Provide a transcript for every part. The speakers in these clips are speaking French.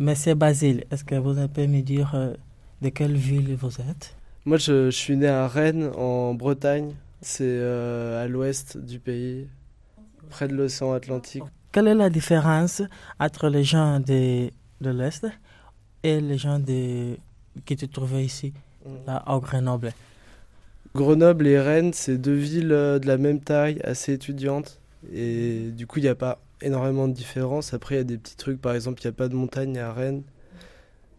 Monsieur Basile, est-ce que vous pouvez me dire euh, de quelle ville vous êtes? Moi, je, suis né à Rennes, en Bretagne. C'est euh, à l'ouest du pays, près de l'océan Atlantique. Quelle est la différence entre les gens de, de l'Est et les gens de, qui te trouvaient ici, mm. là, au Grenoble? Grenoble et Rennes, c'est deux villes euh, de la même taille, assez étudiantes. Et du coup, il n'y a pas énormément de différences. Après, il y a des petits trucs. Par exemple, il n'y a pas de montagne à Rennes.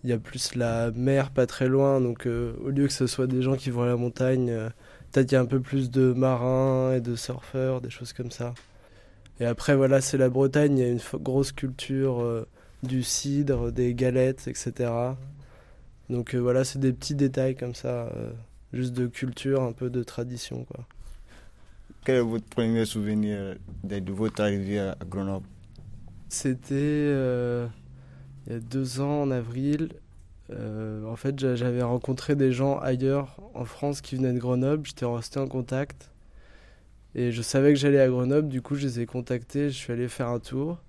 Il y a plus la mer pas très loin. Donc, euh, au lieu que ce soit des gens qui vont à la montagne, euh, peut-être qu'il y a un peu plus de marins et de surfeurs, des choses comme ça. Et après, voilà, c'est la Bretagne. Il y a une grosse culture euh, du cidre, des galettes, etc. Donc, voilà, c'est des petits détails comme ça. juste de culture, un peu de tradition, quoi. Quel est votre premier souvenir de votre arrivée à Grenoble? C'était euh, il y a deux ans, en avril. Euh, en fait, j'avais rencontré des gens ailleurs en France qui venaient de Grenoble. J'étais resté en contact. Et je savais que j'allais à Grenoble. Du coup, je les ai contactés. Je suis allé faire un tour.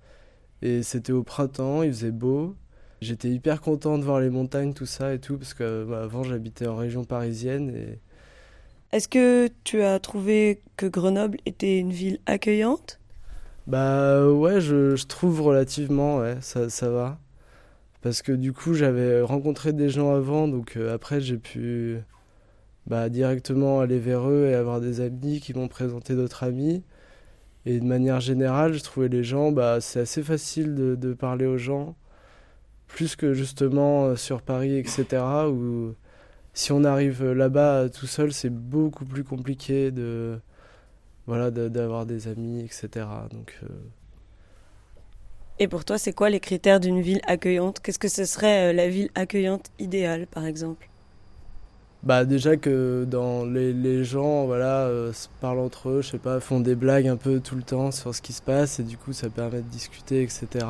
Et c'était au printemps, il faisait beau. J'étais hyper content de voir les montagnes, tout ça et tout, parce que bah, avant j'habitais en région parisienne et est-ce que tu as trouvé que Grenoble était une ville accueillante? Bah ouais, je, trouve relativement, ça, va. Parce que du coup, j'avais rencontré des gens avant, donc euh, après, j'ai pu bah, directement aller vers eux et avoir des amis qui m'ont présenté d'autres amis. Et de manière générale, je trouvais les gens, bah, c'est assez facile de, parler aux gens, plus que justement euh, sur Paris, etc., si on arrive là-bas tout seul, c'est beaucoup plus compliqué de voilà d'avoir des amis, etc. Donc euh, Et pour toi, c'est quoi les critères d'une ville accueillante? Qu'est-ce que ce serait euh, la ville accueillante idéale, par exemple? Bah déjà que dans les, les gens voilà euh, se parlent entre eux je sais pas font des blagues un peu tout le temps sur ce qui se passe et du coup ça permet de discuter etc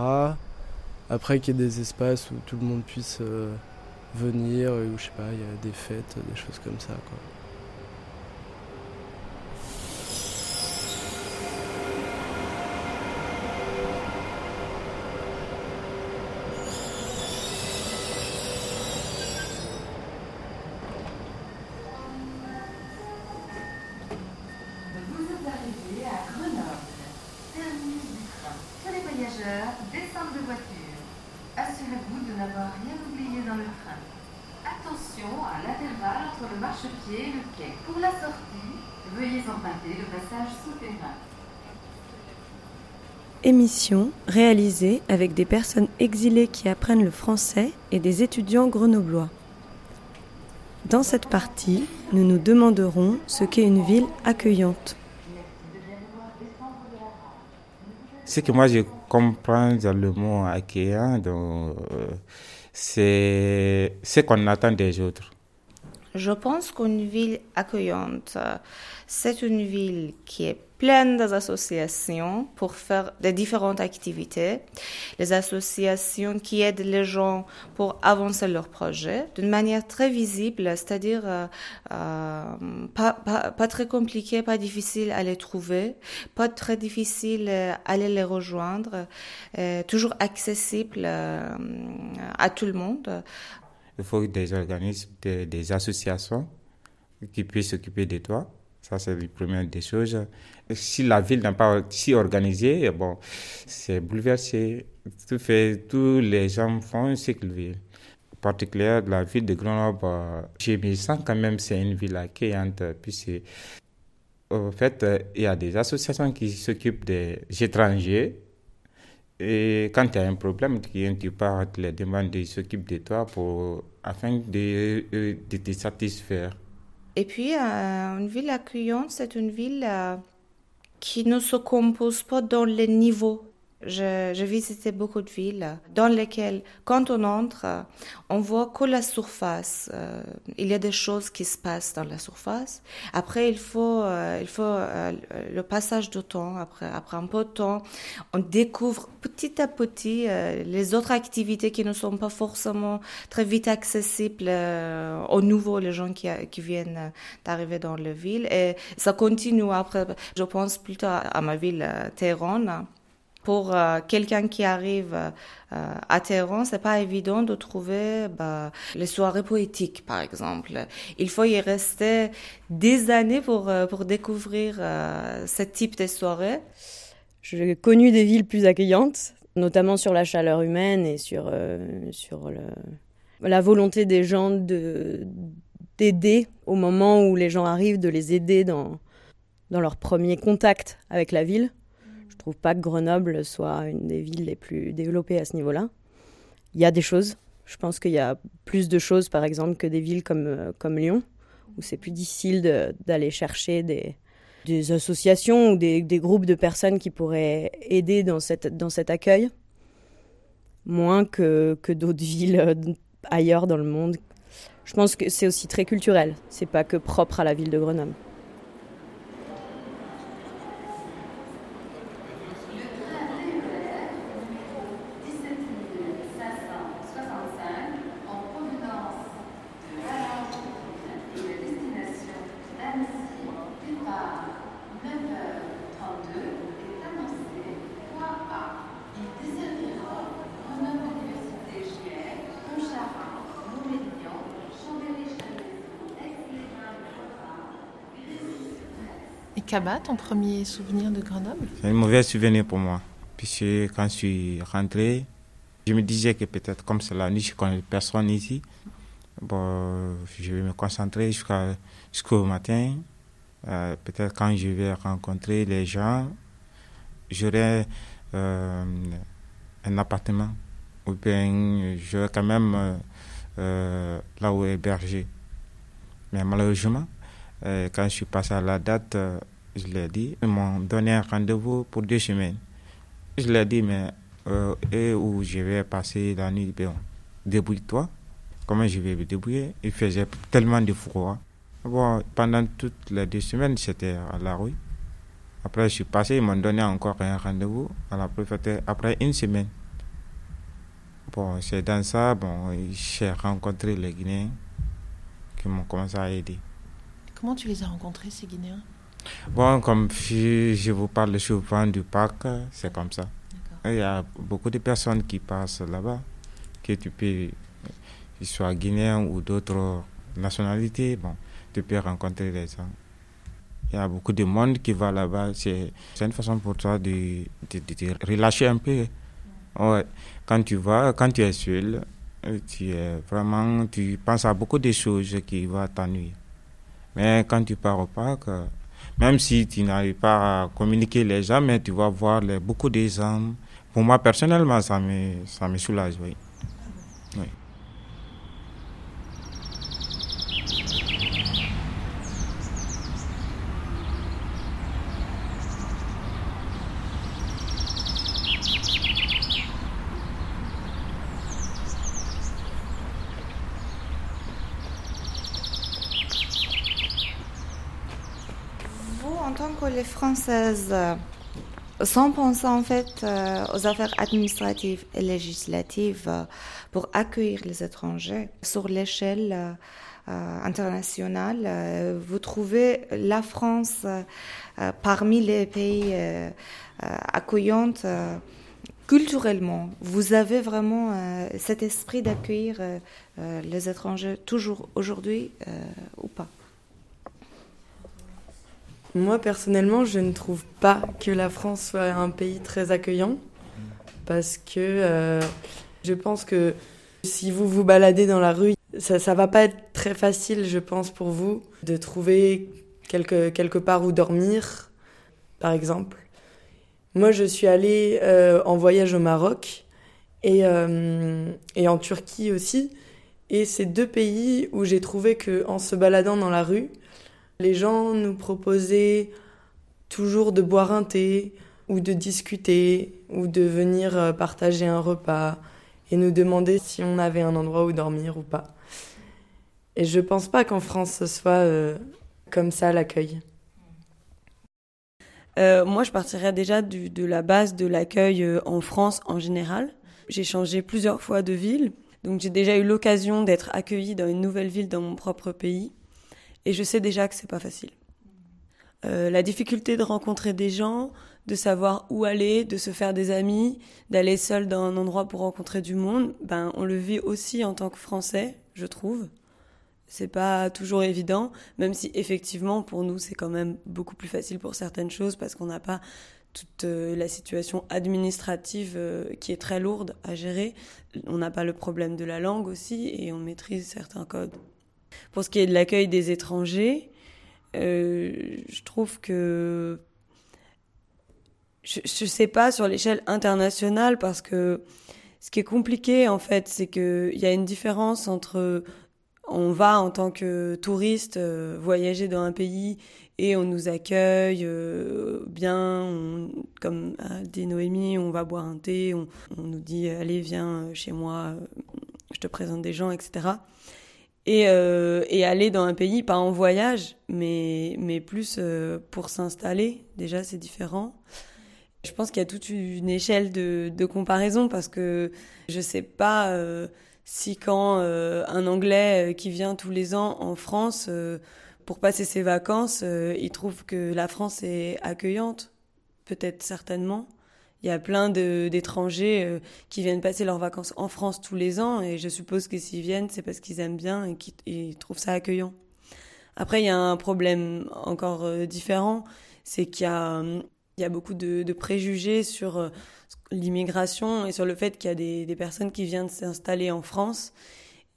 après qu'il y ait des espaces où tout le monde puisse venir, ou je sais pas, il y a des fêtes, des choses comme ça. Quoi. Vous êtes arrivé à Grenoble. Terminus du train. Tous les voyageurs descendent de voiture. Assurez-vous de n'avoir rien oublié dans le train. Attention à l'intervalle entre le marchepied et le quai. Pour la sortie, veuillez emprunter le passage souterrain. Émission réalisée avec des personnes exilées qui apprennent le français et des étudiants grenoblois. Dans cette partie, nous nous demanderons ce qu'est une ville accueillante. Ce que moi je comprends dans le mot accueillant, euh, c'est ce qu'on attend des autres. Je pense qu'une ville accueillante, c'est une ville qui est pleine d'associations pour faire des différentes activités. Les associations qui aident les gens pour avancer leurs projets d'une manière très visible, c'est-à-dire euh, euh, pas, pas, pas, très compliqué, pas difficile à les trouver, pas très difficile à aller les rejoindre, euh, toujours accessible euh, à tout le monde. Il faut des organismes, des, associations qui puissent s'occuper de toi ça, c'est la première des choses. Si la ville n'est pas si organisée, bon, c'est bouleversé. Tout fait, tous les gens font ce qu'ils veulent. En particulier, la ville de Grenoble, je me sens quand même c'est une ville accueillante. Puis en fait, il y a des associations qui s'occupent des étrangers. Et quand il y a un problème, tu pars, tu les demandes, ils s'occupent de toi pour, afin de, de te satisfaire. Et puis, euh, une ville accueillante, c'est une ville euh, qui ne se compose pas dans les niveaux j'ai visité beaucoup de villes dans lesquelles, quand on entre, on voit que la surface. Euh, il y a des choses qui se passent dans la surface. Après, il faut, euh, il faut euh, le passage de temps. Après, après un peu de temps, on découvre petit à petit les autres activités qui ne sont pas forcément très vite accessibles aux nouveaux, les gens qui, qui viennent d'arriver dans la ville. Et ça continue après. Je pense plutôt à, ma ville, Téhéran Pour euh, quelqu'un qui arrive euh, à Téhéran, c'est pas évident de trouver bah, les soirées poétiques, par exemple. Il faut y rester des années pour, euh, pour découvrir ce type de soirées. J'ai connu des villes plus accueillantes, notamment sur la chaleur humaine et sur, sur la volonté des gens de d'aider au moment où les gens arrivent, de les aider dans, dans leur premier contact avec la ville trouve pas que Grenoble soit une des villes les plus développées à ce niveau-là. Il y a des choses. Je pense qu'il y a plus de choses, par exemple, que des villes comme, euh, Lyon, où c'est plus difficile d'aller chercher des, associations ou des, groupes de personnes qui pourraient aider dans cet accueil, moins que, que d'autres villes euh, ailleurs dans le monde. Je pense que c'est aussi très culturel. C'est pas que propre à la ville de Grenoble. Kaba, ton premier souvenir de Grenoble? C'est un mauvais souvenir pour moi. Puisque quand je suis rentré, je me disais que peut-être comme c'est la nuit, je connais personne ici. Bon, je vais me concentrer jusqu'au matin. Euh, peut-être quand je vais rencontrer les gens, j'aurai euh, un appartement. Ou bien j'aurai quand même euh, là où héberger. Mais malheureusement, quand je suis passé à la date, je l'ai dit. Ils m'ont donné un rendez-vous pour deux semaines. Je l'ai dit, mais euh, où je vais passer la nuit, bon, débrouille-toi. Comment je vais me débrouiller? Il faisait tellement de froid. Bon, pendant toutes les deux semaines, j'étais à la rue. Après, je suis passé, ils m'ont donné encore un rendez-vous à la préfecture après une semaine. Bon, c'est dans ça, bon, j'ai rencontré les Guinéens qui m'ont commencé à aider. Comment tu les as rencontrés, ces Guinéens? Bon, comme je, vous parle souvent du parc, c'est comme ça. Il y a beaucoup de personnes qui passent là-bas, que tu peux, qu'ils soient guinéens ou d'autres nationalités, bon, tu peux rencontrer les gens. Il y a beaucoup de monde qui va là-bas. C'est une façon pour toi de, de, relâcher un peu. Ouais. Quand tu vas, quand tu es seul, tu es vraiment, tu penses à beaucoup de choses qui vont t'ennuyer. Mais quand tu pars au parc, même si tu n'arrives pas à communiquer les gens, mais tu vas voir beaucoup d'exemples. Pour moi, personnellement, ça me, ça me soulage, oui. oui. Les Françaises, sans penser en fait euh, aux affaires administratives et législatives euh, pour accueillir les étrangers sur l'échelle euh, internationale, vous trouvez la France parmi les pays accueillants culturellement, vous avez vraiment cet esprit d'accueillir les étrangers toujours aujourd'hui ou pas? Moi, personnellement, je ne trouve pas que la France soit un pays très accueillant. Parce que euh, je pense que si vous vous baladez dans la rue, ça ne va pas être très facile, je pense, pour vous de trouver quelque, quelque part où dormir, par exemple. Moi, je suis allée euh, en voyage au Maroc et, euh, et en Turquie aussi. Et c'est deux pays où j'ai trouvé qu'en se baladant dans la rue, les gens nous proposaient toujours de boire un thé ou de discuter ou de venir euh, partager un repas et nous demander si on avait un endroit où dormir ou pas. Et je pense pas qu'en France ce soit euh, comme ça l'accueil. Euh, moi, je partirais déjà de la base de l'accueil en France en général. J'ai changé plusieurs fois de ville, donc j'ai déjà eu l'occasion d'être accueillie dans une nouvelle ville dans mon propre pays. Et je sais déjà que c'est pas facile. Euh, la difficulté de rencontrer des gens, de savoir où aller, de se faire des amis, d'aller seul dans un endroit pour rencontrer du monde, ben on le vit aussi en tant que Français, je trouve. C'est pas toujours évident, même si effectivement pour nous c'est quand même beaucoup plus facile pour certaines choses parce qu'on n'a pas toute euh, la situation administrative euh, qui est très lourde à gérer. On n'a pas le problème de la langue aussi et on maîtrise certains codes. Pour ce qui est de l'accueil des étrangers, euh, je trouve que je ne sais pas sur l'échelle internationale parce que ce qui est compliqué en fait, c'est qu'il y a une différence entre on va en tant que touriste voyager dans un pays et on nous accueille euh, bien, comme a dit Noémie, on va boire un thé, on, nous dit allez viens chez moi, je te présente des gens, etc. Et, euh, et, aller dans un pays, pas en voyage, mais, mais plus euh, pour s'installer, déjà c'est différent. Je pense qu'il y a toute une échelle de, de, comparaison parce que je sais pas si quand un Anglais qui vient tous les ans en France pour passer ses vacances, euh, il trouve que la France est accueillante, peut-être certainement. Il y a plein d'étrangers euh, qui viennent passer leurs vacances en France tous les ans et je suppose que s'ils viennent, c'est parce qu'ils aiment bien et qu'ils trouvent ça accueillant. Après, il y a un problème encore euh, différent, c'est qu'il y a, beaucoup de, préjugés sur l'immigration et sur le fait qu'il y a des, personnes qui viennent s'installer en France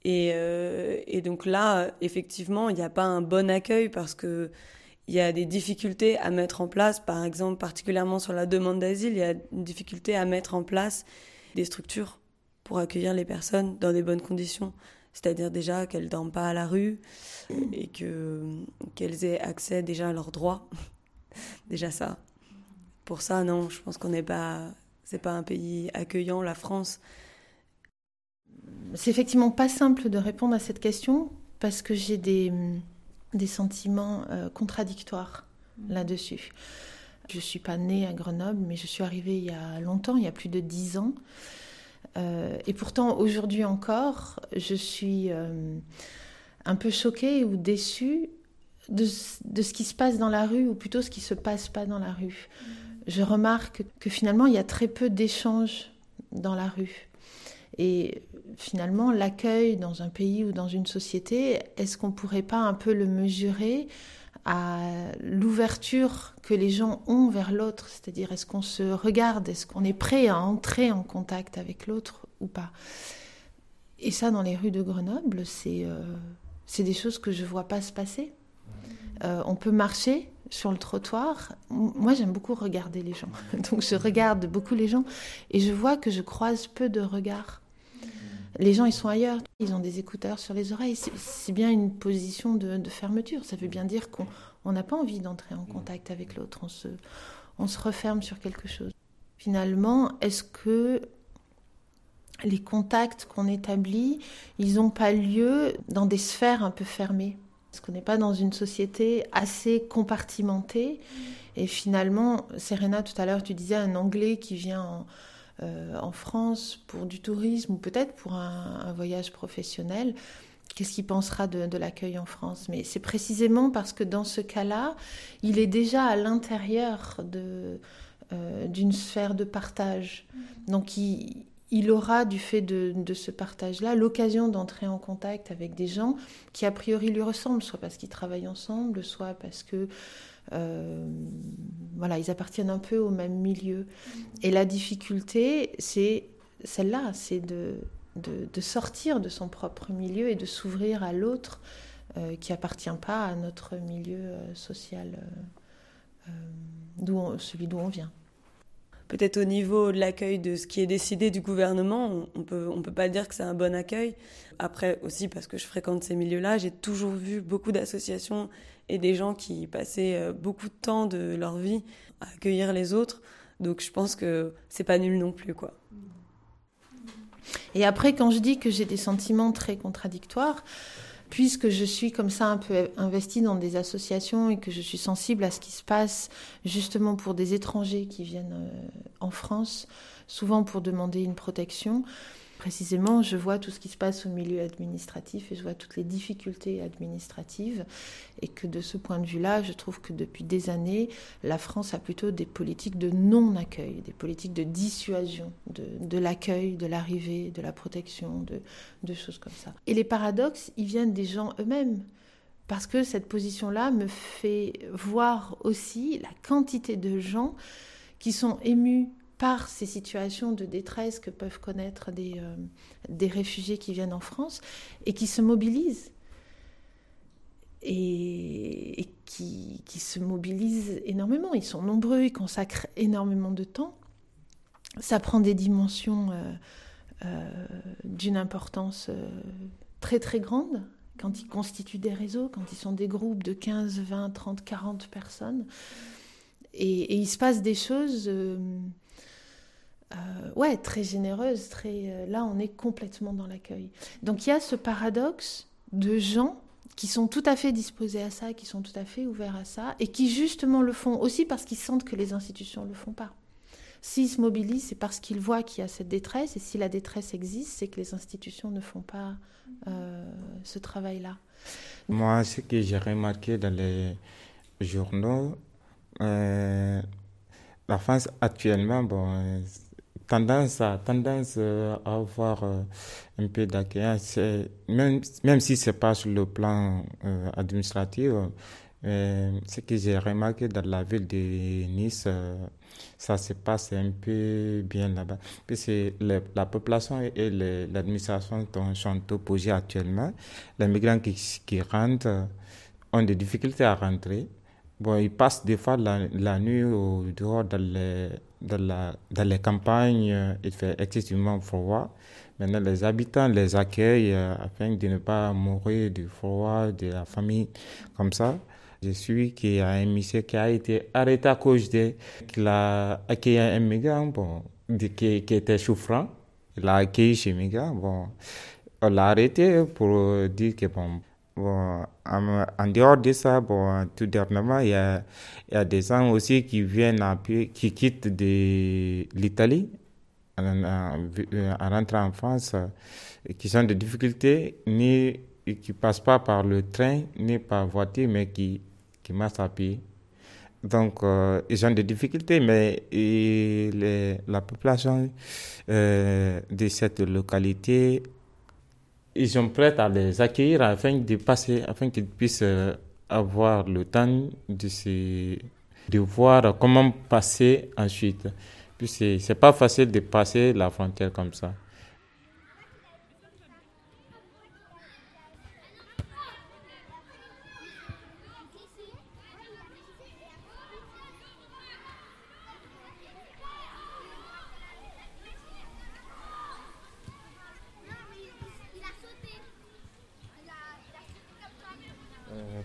euh, et donc là, effectivement, il n'y a pas un bon accueil parce que il y a des difficultés à mettre en place, par exemple, particulièrement sur la demande d'asile, il y a une difficulté à mettre en place des structures pour accueillir les personnes dans des bonnes conditions. C'est-à-dire déjà qu'elles ne dorment pas à la rue et que, qu'elles aient accès déjà à leurs droits. déjà ça. Pour ça, non, je pense qu'on n'est pas, c'est pas un pays accueillant, la France c'est effectivement pas simple de répondre à cette question parce que j'ai des, des sentiments euh, contradictoires là-dessus. Je ne suis pas née à Grenoble, mais je suis arrivée il y a longtemps, il y a plus de dix ans. Euh, et pourtant, aujourd'hui encore, je suis euh, un peu choquée ou déçue de, de, ce qui se passe dans la rue, ou plutôt ce qui ne se passe pas dans la rue. Je remarque que finalement, il y a très peu d'échanges dans la rue. Et finalement, l'accueil dans un pays ou dans une société, est-ce qu'on ne pourrait pas un peu le mesurer à l'ouverture que les gens ont vers l'autre? C'est-à-dire, est-ce qu'on se regarde? Est-ce qu'on est prêt à entrer en contact avec l'autre ou pas? Et ça, dans les rues de Grenoble, c'est euh, des choses que je ne vois pas se passer. Euh, on peut marcher sur le trottoir. Moi, j'aime beaucoup regarder les gens. Donc, je regarde beaucoup les gens et je vois que je croise peu de regards les gens, ils sont ailleurs, ils ont des écouteurs sur les oreilles. C'est bien une position de, fermeture. Ça veut bien dire qu'on n'a pas envie d'entrer en contact avec l'autre. On se, on se referme sur quelque chose. Finalement, est-ce que les contacts qu'on établit, ils n'ont pas lieu dans des sphères un peu fermées? Est-ce qu'on n'est pas dans une société assez compartimentée Et finalement, Serena, tout à l'heure, tu disais un Anglais qui vient en euh, en France pour du tourisme ou peut-être pour un, voyage professionnel, qu'est-ce qu'il pensera de, l'accueil en France? Mais c'est précisément parce que dans ce cas-là, il est déjà à l'intérieur de, euh, d'une sphère de partage. Donc il, il aura, du fait de, de ce partage-là, l'occasion d'entrer en contact avec des gens qui, a priori, lui ressemblent, soit parce qu'ils travaillent ensemble, soit parce que voilà, ils appartiennent un peu au même milieu. Et la difficulté, c'est celle-là, c'est de, de, sortir de son propre milieu et de s'ouvrir à l'autre euh, qui appartient pas à notre milieu euh, social, d'où celui d'où on vient peut-être au niveau de l'accueil de ce qui est décidé du gouvernement, on peut, on peut pas dire que c'est un bon accueil. Après aussi parce que je fréquente ces milieux-là, j'ai toujours vu beaucoup d'associations et des gens qui passaient euh, beaucoup de temps de leur vie à accueillir les autres. Donc je pense que c'est pas nul non plus quoi. Et après quand je dis que j'ai des sentiments très contradictoires, puisque je suis comme ça un peu investie dans des associations et que je suis sensible à ce qui se passe justement pour des étrangers qui viennent euh, en France, souvent pour demander une protection, précisément, je vois tout ce qui se passe au milieu administratif et je vois toutes les difficultés administratives. Et que de ce point de vue-là, je trouve que depuis des années, la France a plutôt des politiques de non-accueil, des politiques de dissuasion de, l'accueil, de l'arrivée, de la protection, de, de choses comme ça. Et les paradoxes, ils viennent des gens eux-mêmes parce que cette position-là me fait voir aussi la quantité de gens qui sont émus par ces situations de détresse que peuvent connaître des, euh, des réfugiés qui viennent en France et qui se mobilisent. Et, qui, qui, se mobilisent énormément. Ils sont nombreux, ils consacrent énormément de temps. Ça prend des dimensions euh, euh, d'une importance très très grande quand ils constituent des réseaux, quand ils sont des groupes de 15, 20, 30, 40 personnes. Et, il se passe des choses euh, ouais, très généreuses. Très, euh, là, on est complètement dans l'accueil. Donc il y a ce paradoxe de gens qui sont tout à fait disposés à ça, qui sont tout à fait ouverts à ça, et qui justement le font aussi parce qu'ils sentent que les institutions ne le font pas. S'ils se mobilisent, c'est parce qu'ils voient qu'il y a cette détresse, et si la détresse existe, c'est que les institutions ne font pas euh, ce travail-là. Moi, ce que j'ai remarqué dans les journaux, euh, la France actuellement, bon, tendance à, tendance à avoir euh, un peu d'accueil, même, même si ce n'est pas sur le plan administratif, ce que j'ai remarqué dans la ville de Nice, ça se passe un peu bien là-bas. C'est la population et l'administration sont opposés actuellement. Les migrants qui, qui, rentrent ont des difficultés à rentrer. Bon, ils passent des fois la, nuit au dehors dans les, dans, les campagnes. Il fait excessivement froid. Maintenant, les habitants les accueillent euh, afin de ne pas mourir du froid, de la famille, comme ça. Je suis qui a un monsieur qui a été arrêté à cause de qu'il a accueilli un migrant bon, qui, était souffrant. Il l'a accueilli chez migrant. Bon, on l'a arrêté pour dire que bon, bon en, dehors de ça, bon, tout dernièrement, il y a, y a des gens aussi qui viennent, qui quittent l'Italie en, en, rentrant en France, qui sont des difficultés, ni qui passent pas par le train, ni par voiture, mais qui qui marchent à pied. Donc, euh, ils ont des difficultés, mais la population euh, de cette localité, ils sont prêts à les accueillir afin de passer, afin qu'ils puissent euh, avoir le temps de, de voir comment passer ensuite. Puis c'est pas facile de passer la frontière comme ça.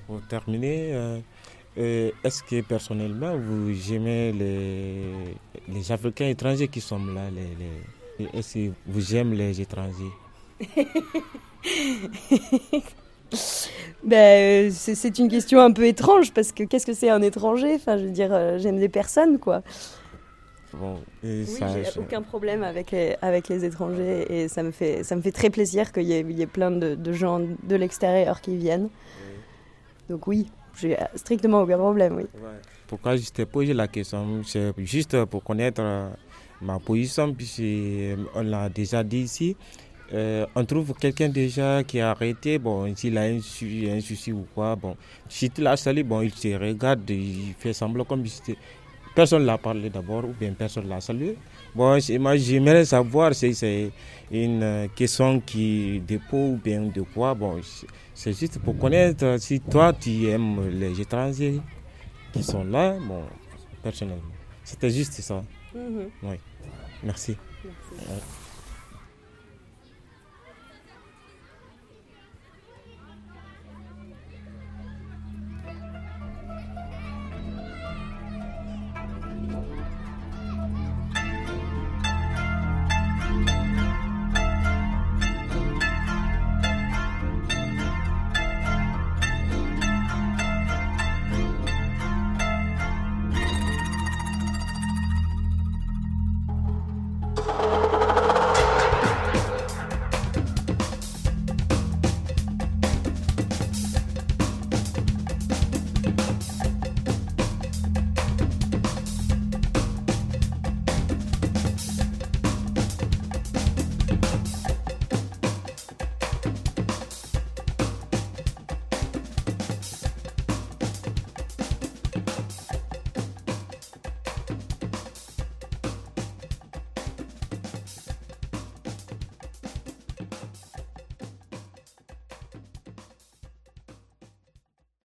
pour terminer, euh, euh, est-ce que personnellement vous aimez les, les Africains étrangers qui sont là les, Est-ce que vous aimez les étrangers? Ben, c'est une question un peu étrange parce que qu'est-ce que c'est un étranger? Enfin, je veux dire, euh, j'aime des personnes, quoi. Bon, oui, j'ai aucun problème avec les, avec les étrangers et ça me fait, ça me fait très plaisir qu'il y, y, ait plein de, de gens de l'extérieur qui viennent. Donc oui, j'ai strictement aucun problème, oui. Pourquoi je t'ai posé la question C'est juste pour connaître euh, ma position, puisqu'on euh, l'a déjà dit ici. Euh, on trouve quelqu'un déjà qui a arrêté, bon, s'il a un, souci ou quoi, bon, si tu l'as salé, bon, il se regarde, il fait semblant comme si personne ne l'a parlé d'abord ou bien personne ne l'a salué. Bon, moi j'aimerais savoir si c'est une question qui dépôt ou bien de quoi, bon, c'est juste pour connaître si toi tu aimes les étrangers qui sont là, bon, personnellement. C'était juste ça. Mhm. Oui. Merci. Merci.